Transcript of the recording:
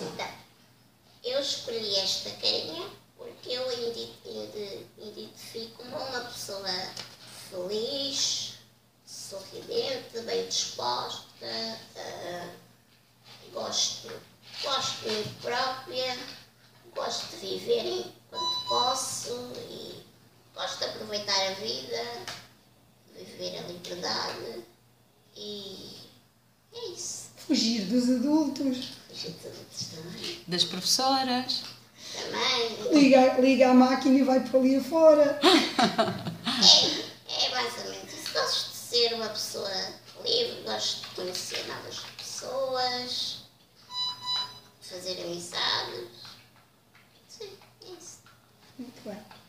Então, eu escolhi esta carinha porque eu identifico-me uma pessoa feliz, sorridente, bem disposta, ah, gosto, gosto de mim própria, gosto de viver enquanto posso e gosto de aproveitar a vida, viver a liberdade e é isso. Fugir dos adultos. Fugir de adultos. Das professoras. Também. Liga, liga a máquina e vai para ali afora. É, é menos isso. Gosto de ser uma pessoa livre, gosto de conhecer novas pessoas, fazer amizades. Sim, é isso. Muito bem.